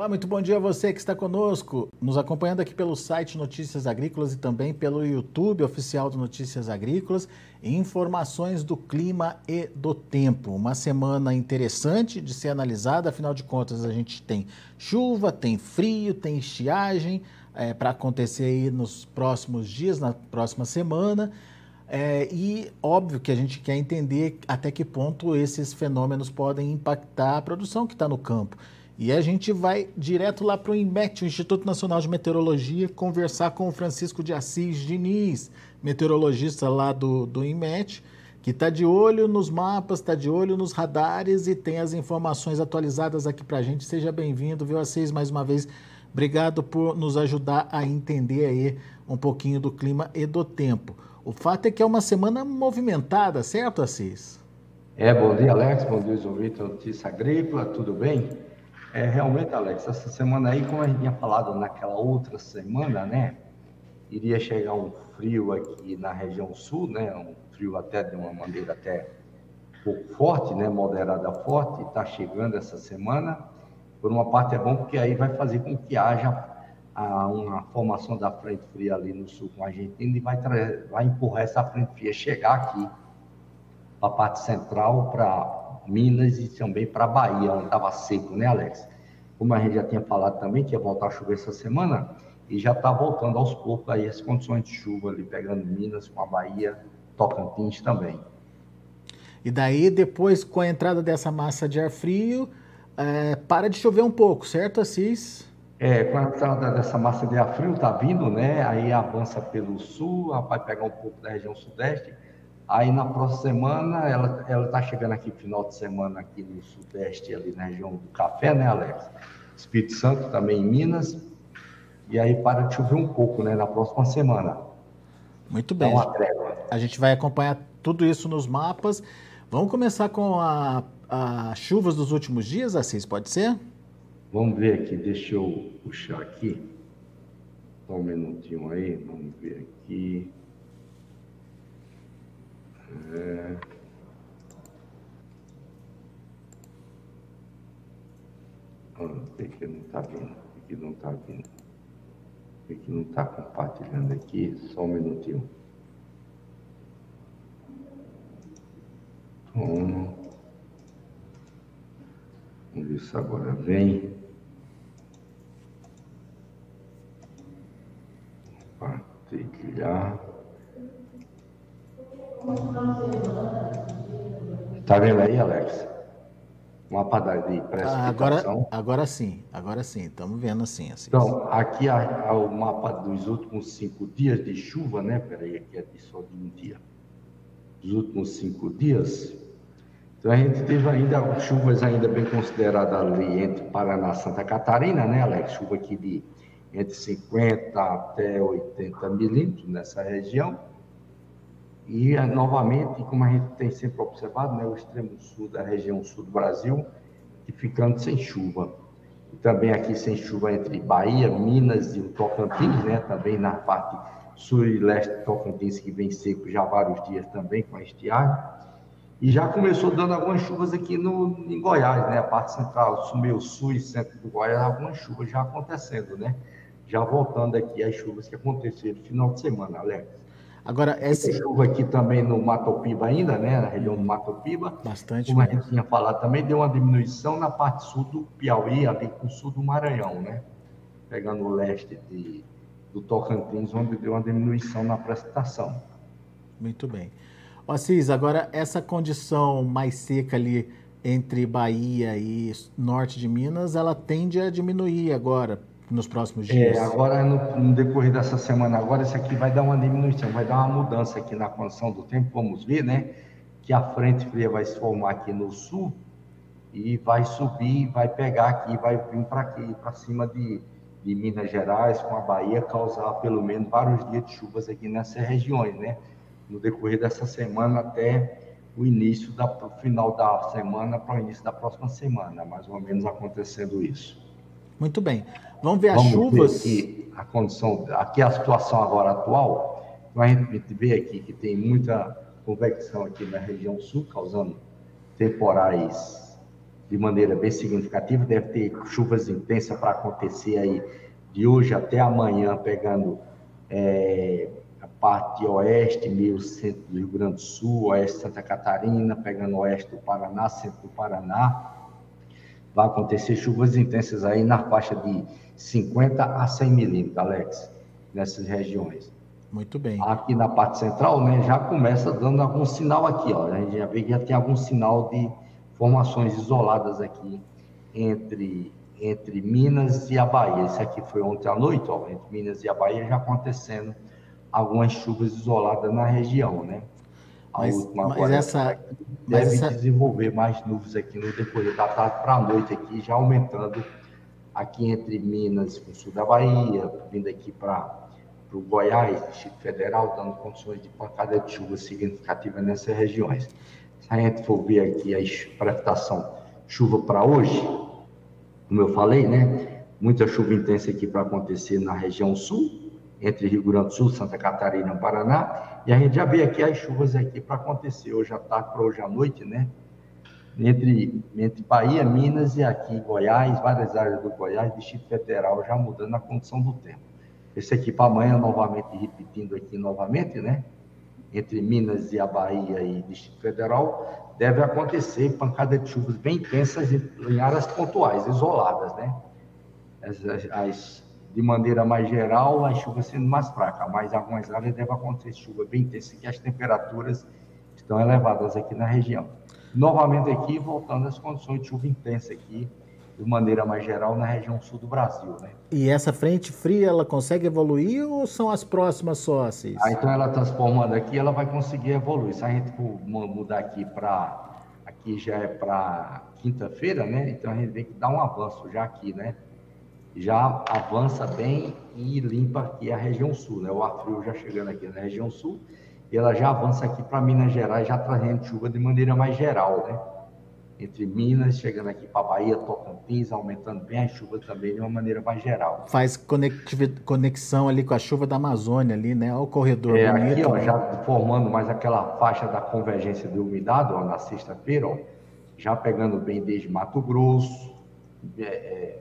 Olá, muito bom dia a você que está conosco, nos acompanhando aqui pelo site Notícias Agrícolas e também pelo YouTube oficial do Notícias Agrícolas. Informações do clima e do tempo. Uma semana interessante de ser analisada, afinal de contas, a gente tem chuva, tem frio, tem estiagem é, para acontecer aí nos próximos dias, na próxima semana. É, e óbvio que a gente quer entender até que ponto esses fenômenos podem impactar a produção que está no campo. E a gente vai direto lá para o INMET, o Instituto Nacional de Meteorologia, conversar com o Francisco de Assis Diniz, meteorologista lá do, do INMET, que está de olho nos mapas, está de olho nos radares e tem as informações atualizadas aqui para a gente. Seja bem-vindo, viu, Assis, mais uma vez. Obrigado por nos ajudar a entender aí um pouquinho do clima e do tempo. O fato é que é uma semana movimentada, certo, Assis? É, bom dia, Alex. Bom dia, ouvintes Notícia Agrícola, tudo bem? É, realmente, Alex, essa semana aí, como a gente tinha falado naquela outra semana, né? Iria chegar um frio aqui na região sul, né? Um frio até de uma maneira até um pouco forte, né? Moderada forte, está chegando essa semana. Por uma parte é bom porque aí vai fazer com que haja a, uma formação da frente fria ali no sul com a Argentina e vai, vai empurrar essa frente fria chegar aqui para a parte central, para Minas e também para a Bahia, onde estava seco, né, Alex? Como a gente já tinha falado também, que ia voltar a chover essa semana, e já está voltando aos poucos aí as condições de chuva ali, pegando Minas com a Bahia, Tocantins também. E daí, depois, com a entrada dessa massa de ar frio, é, para de chover um pouco, certo, Assis? É, com a entrada dessa massa de ar frio, tá vindo, né? Aí avança pelo sul, vai pegar um pouco da região sudeste, Aí na próxima semana, ela ela está chegando aqui final de semana aqui no sudeste, ali na região do Café, né, Alex? Espírito Santo também em Minas. E aí para de chover um pouco, né, na próxima semana. Muito bem. a gente vai acompanhar tudo isso nos mapas. Vamos começar com a, a chuvas dos últimos dias, Assis, pode ser? Vamos ver aqui, deixa eu puxar aqui. Só um minutinho aí, vamos ver aqui. É... Por que não está vindo? Por que não está vindo? Por que não está compartilhando aqui? Só um minutinho. Toma. Vamos ver se agora vem. Compartilhar. Tá vendo aí, Alex? Mapa de precipitação. Agora, agora sim, agora sim, estamos vendo assim, assim. Então, aqui é o mapa dos últimos cinco dias de chuva, né? Peraí, aqui é só de um dia. Dos últimos cinco dias. Então, a gente teve ainda chuvas ainda bem consideradas ali entre Paraná e Santa Catarina, né, Alex? Chuva aqui de entre 50 até 80 milímetros nessa região. E, eh, novamente, como a gente tem sempre observado, né, o extremo sul da região sul do Brasil, ficando sem chuva. E também aqui sem chuva entre Bahia, Minas e o Tocantins, né, também na parte sul e leste do Tocantins, que vem seco já vários dias também com a estiagem. E já começou dando algumas chuvas aqui no, em Goiás, né, a parte central, meio sul e centro do Goiás, algumas chuvas já acontecendo, né? Já voltando aqui as chuvas que aconteceram no final de semana, Alex. Agora, essa chuva aqui também no Mato Piba ainda, né? Na região do Mato Piba. Bastante. Como mesmo. a gente tinha falado, também deu uma diminuição na parte sul do Piauí, ali com o sul do Maranhão, né? Pegando o leste de, do Tocantins, onde deu uma diminuição na precipitação. Muito bem. Assis, agora essa condição mais seca ali entre Bahia e norte de Minas, ela tende a diminuir agora, nos próximos é, dias? É, agora, no, no, decorrer dessa semana, agora, isso aqui vai dar uma diminuição, vai dar uma mudança aqui na condição do tempo, vamos ver, né? Que a frente fria vai se formar aqui no sul e vai subir, vai pegar aqui, vai vir para aqui, para cima de, de Minas Gerais, com a Bahia, causar pelo menos vários dias de chuvas aqui nessas regiões, né? No decorrer dessa semana até o início da final da semana para o início da próxima semana, mais ou menos acontecendo isso. Muito bem. Vamos ver as Vamos chuvas. Ver aqui a condição, aqui a situação agora atual. A gente vê aqui que tem muita convecção aqui na região sul, causando temporais de maneira bem significativa, deve ter chuvas intensas para acontecer aí de hoje até amanhã, pegando é, a parte oeste, meio centro do Rio Grande do Sul, oeste de Santa Catarina, pegando oeste do Paraná, centro do Paraná. Vai acontecer chuvas intensas aí na faixa de 50 a 100 milímetros, Alex, nessas regiões. Muito bem. Aqui na parte central, né, já começa dando algum sinal aqui, ó. A gente já vê que já tem algum sinal de formações isoladas aqui entre entre Minas e a Bahia. Isso aqui foi ontem à noite, ó, entre Minas e a Bahia já acontecendo algumas chuvas isoladas na região, né? A mas, última mas agora essa, deve essa... desenvolver mais nuvens aqui no decorrer da tarde para a noite aqui, já aumentando aqui entre Minas e o sul da Bahia, vindo aqui para o Goiás, Distrito Federal, dando condições de pancada de chuva significativa nessas regiões. Se a gente for ver aqui a precipitação chuva para hoje, como eu falei, né? Muita chuva intensa aqui para acontecer na região sul, entre Rio Grande do Sul, Santa Catarina e Paraná. E a gente já vê aqui as chuvas aqui para acontecer hoje à tarde para hoje à noite, né? Entre, entre Bahia, Minas e aqui Goiás, várias áreas do Goiás, Distrito Federal, já mudando a condição do tempo. Esse aqui para amanhã, novamente, repetindo aqui novamente, né? Entre Minas e a Bahia e Distrito Federal, deve acontecer pancada de chuvas bem intensas em áreas pontuais, isoladas, né? As, as, de maneira mais geral, as chuvas sendo mais fracas, mas em algumas áreas deve acontecer chuva bem intensa, que as temperaturas estão elevadas aqui na região. Novamente aqui, voltando às condições de chuva intensa aqui, de maneira mais geral, na região sul do Brasil, né? E essa frente fria, ela consegue evoluir ou são as próximas só, Assis? Ah, então ela transformando aqui, ela vai conseguir evoluir. Se a gente for mudar aqui para... Aqui já é para quinta-feira, né? Então a gente vê que dá um avanço já aqui, né? Já avança bem e limpa aqui a região sul, né? O ar frio já chegando aqui na região sul e ela já avança aqui para Minas Gerais, já trazendo chuva de maneira mais geral, né? entre Minas, chegando aqui para Bahia, Tocantins, aumentando bem a chuva também de uma maneira mais geral. Faz conexão ali com a chuva da Amazônia ali, né? Olha o corredor é, bonito. Aqui, ó, né? já formando mais aquela faixa da convergência de umidade, ó, na sexta-feira, ó, já pegando bem desde Mato Grosso, é, é,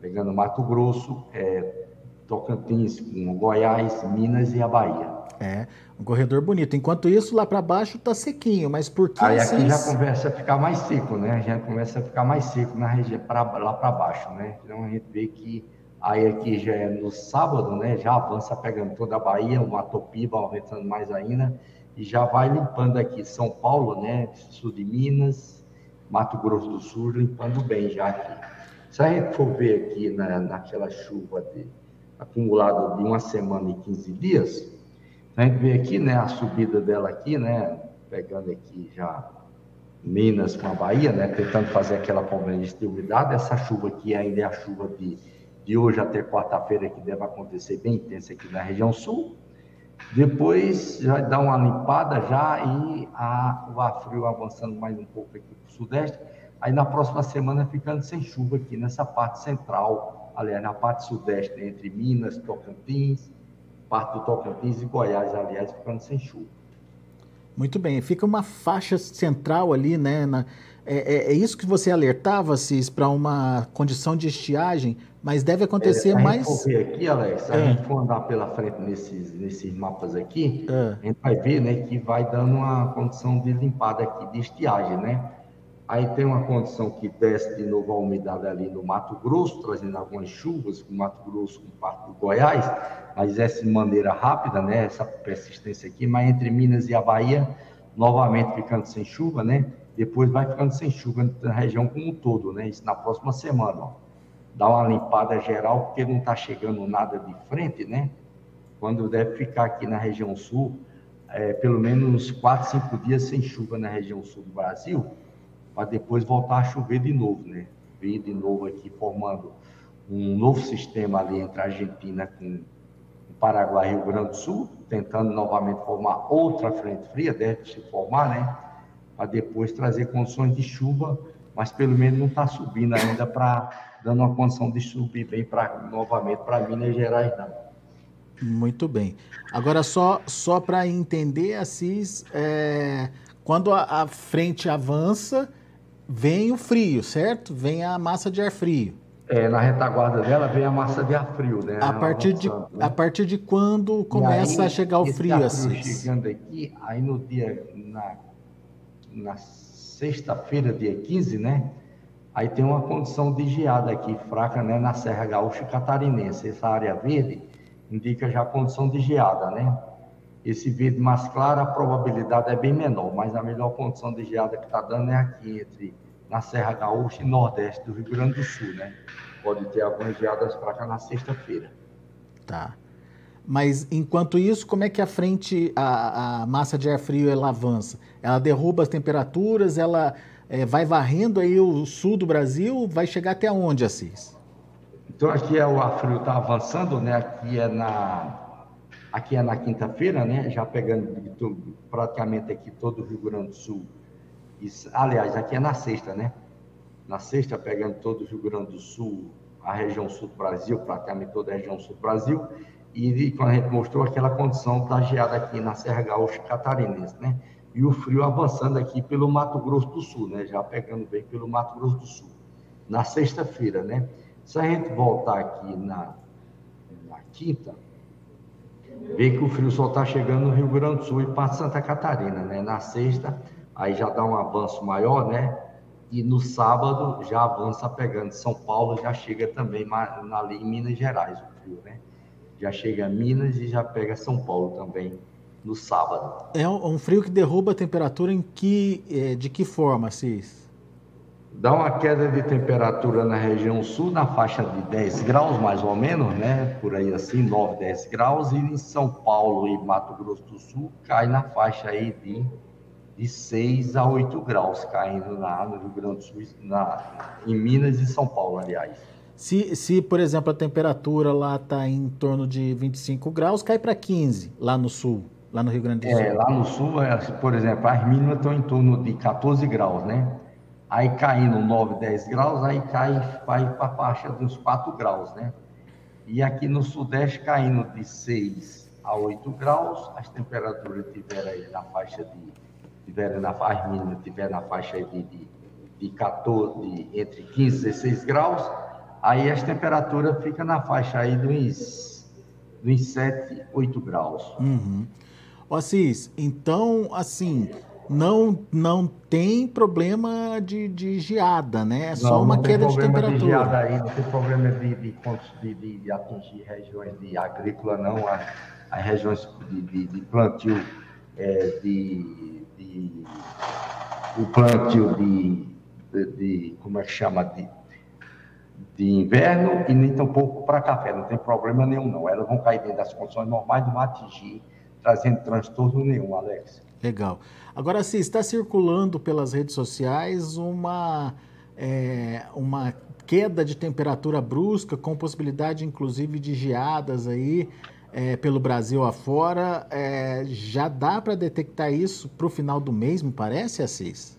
pegando Mato Grosso, é, Tocantins, Goiás, Minas e a Bahia. É, um corredor bonito. Enquanto isso, lá para baixo tá sequinho, mas por que Aí aqui já começa a ficar mais seco, né? Já começa a ficar mais seco na região pra, lá para baixo, né? Então a gente vê que aí aqui já é no sábado, né? Já avança pegando toda a Bahia, o Matopiba aumentando mais ainda e já vai limpando aqui São Paulo, né? Sul de Minas, Mato Grosso do Sul, limpando bem já aqui. Se a gente for ver aqui na, naquela chuva de, acumulada de uma semana e 15 dias, a gente vê aqui, né, a subida dela aqui, né, pegando aqui já Minas com a Bahia, né, tentando fazer aquela convergência de umidade. Essa chuva aqui ainda é a chuva de, de hoje até quarta-feira, que deve acontecer bem intensa aqui na região sul. Depois já dá uma limpada já e a, o ar frio avançando mais um pouco aqui para o sudeste. Aí na próxima semana ficando sem chuva aqui nessa parte central, aliás, na parte sudeste, entre Minas, Tocantins, parte do Tocantins e Goiás, aliás, ficando sem chuva. Muito bem, fica uma faixa central ali, né? Na, é, é, é, isso que você alertava, Cis, para uma condição de estiagem, mas deve acontecer é, a mais. Se ver aqui, Alex, se a é. gente for andar pela frente nesses, nesses mapas aqui, é. a gente vai ver né, que vai dando uma condição de limpada aqui, de estiagem, né? Aí tem uma condição que desce de novo a umidade ali no Mato Grosso, trazendo algumas chuvas, com Mato Grosso com parte do Goiás, mas essa de maneira rápida, né? Essa persistência aqui, mas entre Minas e a Bahia, novamente ficando sem chuva, né? Depois vai ficando sem chuva na região como um todo, né? Isso na próxima semana, ó. Dá uma limpada geral, porque não está chegando nada de frente, né? Quando deve ficar aqui na região sul, é, pelo menos quatro, cinco dias sem chuva na região sul do Brasil para depois voltar a chover de novo, né? Vir de novo aqui formando um novo sistema ali entre a Argentina com o Paraguai e Rio Grande do Sul, tentando novamente formar outra frente fria, deve se formar, né? Para depois trazer condições de chuva, mas pelo menos não está subindo ainda para dando uma condição de subir bem para novamente para Minas Gerais, não. Muito bem. Agora, só, só para entender, Assis, é, quando a, a frente avança, vem o frio, certo? Vem a massa de ar frio. É, na retaguarda dela vem a massa de ar frio, né? A partir, de, né? a partir de quando começa aí, a chegar o frio, assim? chegando aqui, aí no dia, na, na sexta-feira, dia 15, né? Aí tem uma condição de geada aqui, fraca, né? Na Serra Gaúcha Catarinense. Essa área verde indica já a condição de geada, né? Esse verde mais claro, a probabilidade é bem menor, mas a melhor condição de geada que está dando é aqui, entre na Serra Gaúcha e Nordeste do Rio Grande do Sul, né? Pode ter algumas geadas para cá na sexta-feira. Tá. Mas enquanto isso, como é que a frente, a, a, massa de ar frio ela avança? Ela derruba as temperaturas, ela é, vai varrendo aí o sul do Brasil, vai chegar até onde, Assis? Então aqui é o ar frio está avançando, né? Aqui é na aqui é na quinta-feira, né? Já pegando praticamente aqui todo o Rio Grande do Sul aliás, aqui é na sexta, né? Na sexta, pegando todo o Rio Grande do Sul, a região sul do Brasil, praticamente toda a região sul do Brasil, e quando a gente mostrou aquela condição da geada aqui na Serra Gaúcha Catarinense, né? E o frio avançando aqui pelo Mato Grosso do Sul, né? Já pegando bem pelo Mato Grosso do Sul. Na sexta-feira, né? Se a gente voltar aqui na, na quinta, vê que o frio só está chegando no Rio Grande do Sul e para Santa Catarina, né? Na sexta, aí já dá um avanço maior, né? E no sábado já avança pegando São Paulo, já chega também ali em Minas Gerais, o frio, né? Já chega a Minas e já pega São Paulo também no sábado. É um frio que derruba a temperatura em que, é, de que forma, Cis? Dá uma queda de temperatura na região sul, na faixa de 10 graus, mais ou menos, né? Por aí assim, 9, 10 graus. E em São Paulo e Mato Grosso do Sul, cai na faixa aí de de 6 a 8 graus caindo na, no Rio Grande do Sul, na, em Minas e São Paulo, aliás. Se, se por exemplo, a temperatura lá está em torno de 25 graus, cai para 15 lá no sul, lá no Rio Grande do Sul. É, lá no sul, é, por exemplo, as mínimas estão em torno de 14 graus, né? Aí caindo 9, 10 graus, aí cai, para a faixa dos 4 graus, né? E aqui no sudeste caindo de 6 a 8 graus, as temperaturas tiveram aí na faixa de tiver na faixa mínima, tiver na faixa de, de, de 14, de, entre 15 e 16 graus, aí as temperaturas ficam na faixa aí dos, dos 7, 8 graus. Uhum. Assis, então, assim, não, não tem problema de, de geada, né? É só não, uma não queda de temperatura. De geada aí, não tem problema de, de, de, de atingir regiões de agrícola, não. As, as regiões de, de, de plantio é, de de o plantio de, de, de, como é que chama, de, de inverno e nem tampouco para café, não tem problema nenhum não. Elas vão cair dentro das condições normais, não atingir, trazendo transtorno nenhum, Alex. Legal. Agora, sim, está circulando pelas redes sociais uma, é, uma queda de temperatura brusca, com possibilidade, inclusive, de geadas aí é, pelo Brasil afora, é, já dá para detectar isso para o final do mês, me parece, Assis?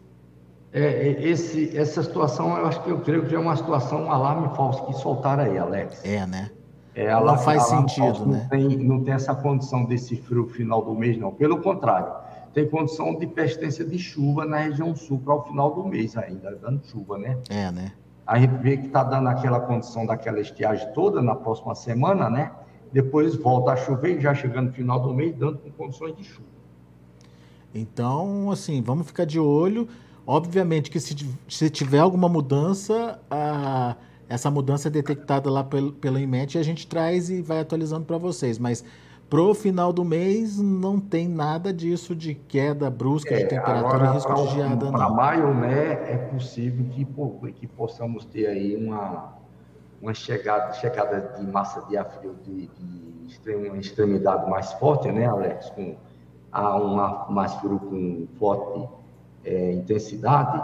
É, é, esse, essa situação, eu acho que eu creio que é uma situação, um alarme falso que soltaram aí, Alex. É, né? É, não faz sentido, né? Não tem, não tem essa condição desse frio final do mês, não. Pelo contrário, tem condição de persistência de chuva na região sul para o final do mês ainda, dando chuva, né? É, né? A gente vê que está dando aquela condição daquela estiagem toda na próxima semana, né? depois volta a chover, já chegando no final do mês, dando com condições de chuva. Então, assim, vamos ficar de olho. Obviamente que se, se tiver alguma mudança, a, essa mudança é detectada lá pelo, pelo IMET e a gente traz e vai atualizando para vocês. Mas pro final do mês não tem nada disso de queda brusca é, de temperatura e risco de geada. Para maio, né, é possível que, que possamos ter aí uma uma chegada, chegada de massa de ar frio de, de uma extremidade mais forte, né, Alex? Com a um ar mais frio com forte é, intensidade,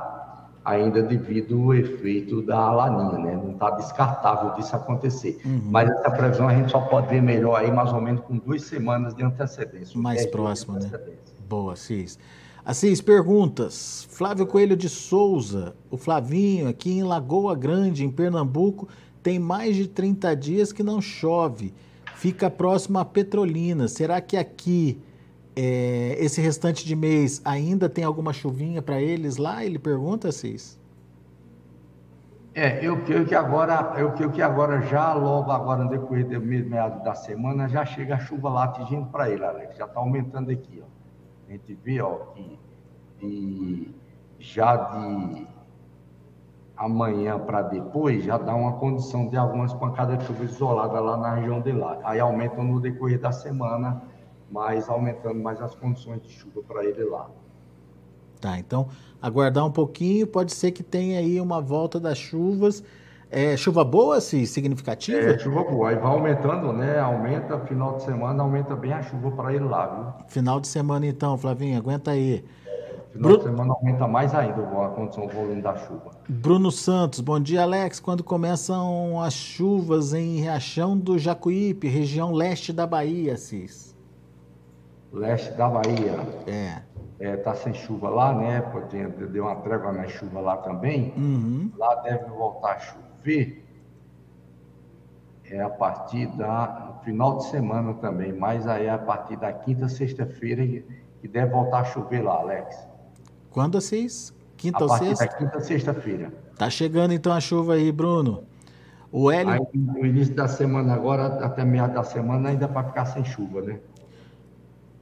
ainda devido ao efeito da laninha, né? Não está descartável disso acontecer. Uhum. Mas essa previsão a gente só pode ver melhor aí mais ou menos com duas semanas de antecedência. Mais próximo, né? Boa, Assis. Assis, perguntas. Flávio Coelho de Souza, o Flavinho, aqui em Lagoa Grande, em Pernambuco, tem mais de 30 dias que não chove. Fica próximo a Petrolina. Será que aqui, é, esse restante de mês, ainda tem alguma chuvinha para eles lá? Ele pergunta, Cis. É, eu creio que agora, eu creio que agora já logo agora no decorrer do meado da semana já chega a chuva lá atingindo para ele, Alex. Já está aumentando aqui, ó. A gente vê, ó, que de, já de amanhã para depois já dá uma condição de algumas pancadas de chuva isoladas lá na região de lá. Aí aumentam no decorrer da semana, mas aumentando mais as condições de chuva para ele lá. Tá, então aguardar um pouquinho, pode ser que tenha aí uma volta das chuvas. É, chuva boa, se significativa? É, chuva boa. Aí vai aumentando, né? Aumenta, final de semana, aumenta bem a chuva para ele lá, viu? Final de semana, então, Flavinho, aguenta aí. Final Bru... de semana aumenta mais ainda a condição, o volume da chuva. Bruno Santos, bom dia, Alex. Quando começam as chuvas em Riachão do Jacuípe, região leste da Bahia, Cis? Leste da Bahia. É é, tá sem chuva lá, né? Deu uma trégua na chuva lá também. Uhum. Lá deve voltar a chover. É a partir da final de semana também, mas aí é a partir da quinta, sexta-feira que deve voltar a chover lá, Alex. Quando vocês? Quinta a ou partir sexta? da quinta, sexta-feira. Tá chegando então a chuva aí, Bruno. O Hélio... Aí, no início da semana agora, até meia da semana, ainda para ficar sem chuva, né?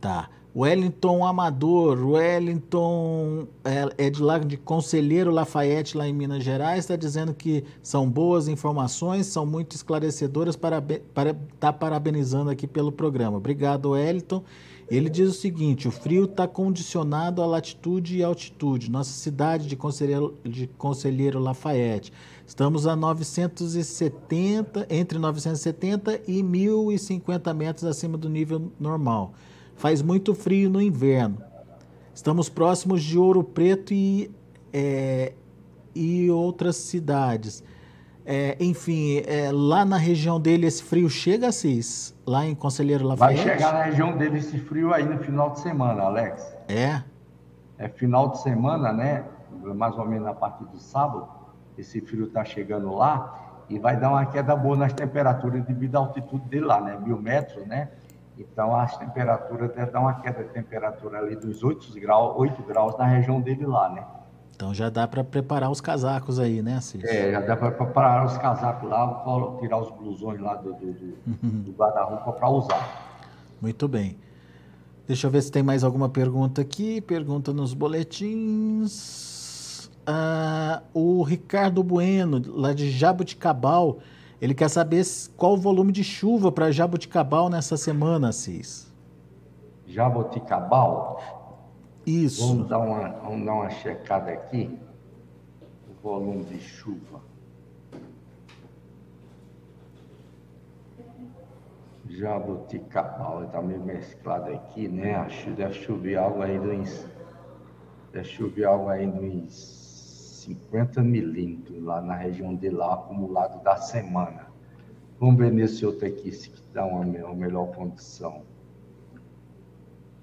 Tá. Wellington Amador, Wellington é, é, de lá de Conselheiro Lafayette, lá em Minas Gerais, está dizendo que são boas informações, são muito esclarecedoras, para para, tá parabenizando aqui pelo programa. Obrigado, Wellington. Ele diz o seguinte: o frio está condicionado à latitude e altitude. Nossa cidade de Conselheiro, de Conselheiro Lafayette. Estamos a 970, entre 970 e 1050 metros acima do nível normal. Faz muito frio no inverno. Estamos próximos de Ouro Preto e, é, e outras cidades. É, enfim, é, lá na região dele esse frio chega, Cis? Lá em Conselheiro Lafayette? Vai chegar na região dele esse frio aí no final de semana, Alex. É? É final de semana, né? Mais ou menos a partir do sábado. Esse frio está chegando lá e vai dar uma queda boa nas temperaturas devido à altitude dele lá, né? Mil metros, né? Então, as temperaturas deve dar uma queda de temperatura ali dos 8 graus, 8 graus na região dele lá, né? Então já dá para preparar os casacos aí, né, Cícero? É, já dá para preparar os casacos lá, tirar os blusões lá do, do, do, do guarda-roupa para usar. Muito bem. Deixa eu ver se tem mais alguma pergunta aqui. Pergunta nos boletins. Ah, o Ricardo Bueno, lá de Jabuticabal, ele quer saber qual o volume de chuva para Jaboticabal nessa semana, Cis. Jaboticabal? Isso. Vamos dar uma, vamos dar uma checada aqui. O volume de chuva. Jaboticabal, está meio mesclado aqui, né? Acho deve chover algo aí nos. Deve chover algo aí nos 50 milímetros lá na região de lá, acumulado da semana. Vamos ver nesse outro aqui se dá uma, uma melhor condição.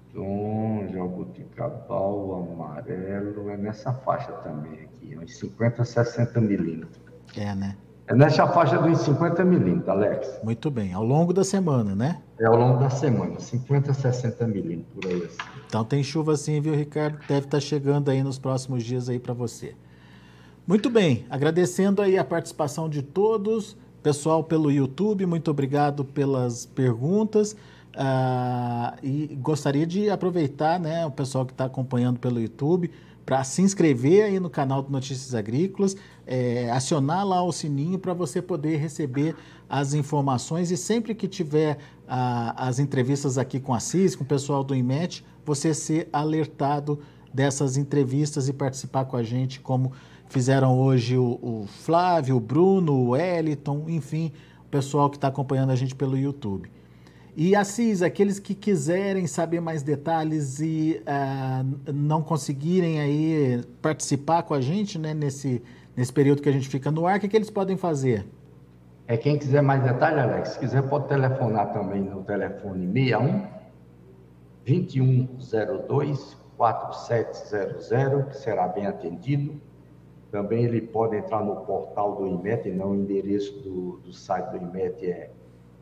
Então, jabuticabal, amarelo, é nessa faixa também aqui, uns 50, 60 milímetros. É, né? É nessa faixa dos 50 milímetros, Alex. Muito bem, ao longo da semana, né? É ao longo da semana, 50, 60 milímetros por aí. Assim. Então tem chuva sim, viu, Ricardo? Deve estar chegando aí nos próximos dias aí para você. Muito bem, agradecendo aí a participação de todos, pessoal pelo YouTube, muito obrigado pelas perguntas. Uh, e gostaria de aproveitar né, o pessoal que está acompanhando pelo YouTube para se inscrever aí no canal do Notícias Agrícolas, é, acionar lá o sininho para você poder receber as informações e sempre que tiver uh, as entrevistas aqui com a CIS, com o pessoal do IMET, você ser alertado dessas entrevistas e participar com a gente como Fizeram hoje o, o Flávio, o Bruno, o Wellington, enfim, o pessoal que está acompanhando a gente pelo YouTube. E Assis, aqueles que quiserem saber mais detalhes e uh, não conseguirem aí participar com a gente né, nesse, nesse período que a gente fica no ar, o que, que eles podem fazer? É quem quiser mais detalhes, Alex, se quiser pode telefonar também no telefone 61 2102 4700, que será bem atendido. Também ele pode entrar no portal do IMET, não o endereço do, do site do IMET é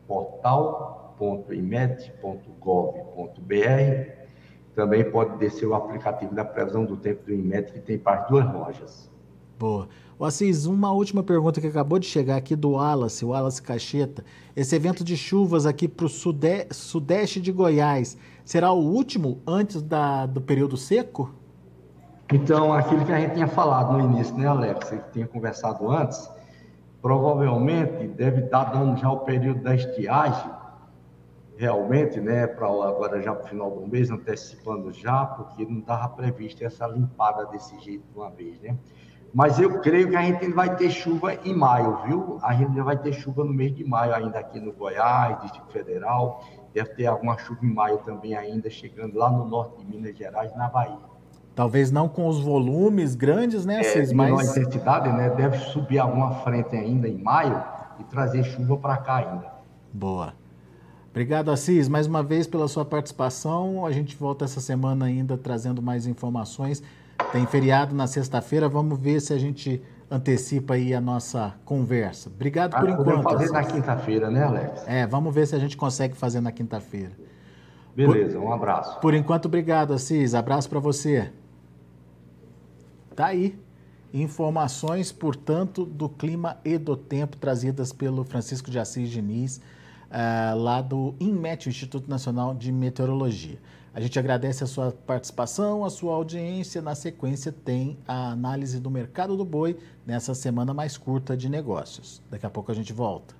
portal.imet.gov.br. Também pode descer o aplicativo da previsão do tempo do IMET, que tem para as duas lojas. Boa. O Assis, uma última pergunta que acabou de chegar aqui do Wallace, o Wallace Cacheta. Esse evento de chuvas aqui para o sudeste, de Goiás será o último antes da, do período seco? Então, aquilo que a gente tinha falado no início, né, Alex? Que tinha conversado antes, provavelmente deve estar dando já o período da estiagem, realmente, né, para agora já para o final do mês, antecipando já, porque não estava previsto essa limpada desse jeito de uma vez, né? Mas eu creio que a gente vai ter chuva em maio, viu? A gente vai ter chuva no mês de maio ainda aqui no Goiás, Distrito Federal. Deve ter alguma chuva em maio também ainda, chegando lá no norte de Minas Gerais, na Bahia. Talvez não com os volumes grandes, né, Cis? É, mas... intensidade, né? Deve subir alguma frente ainda em maio e trazer chuva para cá ainda. Boa. Obrigado, Assis, mais uma vez pela sua participação. A gente volta essa semana ainda trazendo mais informações. Tem feriado na sexta-feira, vamos ver se a gente antecipa aí a nossa conversa. Obrigado ah, por enquanto. Vamos fazer na quinta-feira, né, Alex? É, vamos ver se a gente consegue fazer na quinta-feira. Beleza, por, um abraço. Por enquanto, obrigado, Assis. Abraço para você. Tá aí. Informações, portanto, do clima e do tempo trazidas pelo Francisco de Assis Diniz, uh, lá do INMET, Instituto Nacional de Meteorologia. A gente agradece a sua participação, a sua audiência. Na sequência, tem a análise do mercado do boi nessa semana mais curta de negócios. Daqui a pouco a gente volta.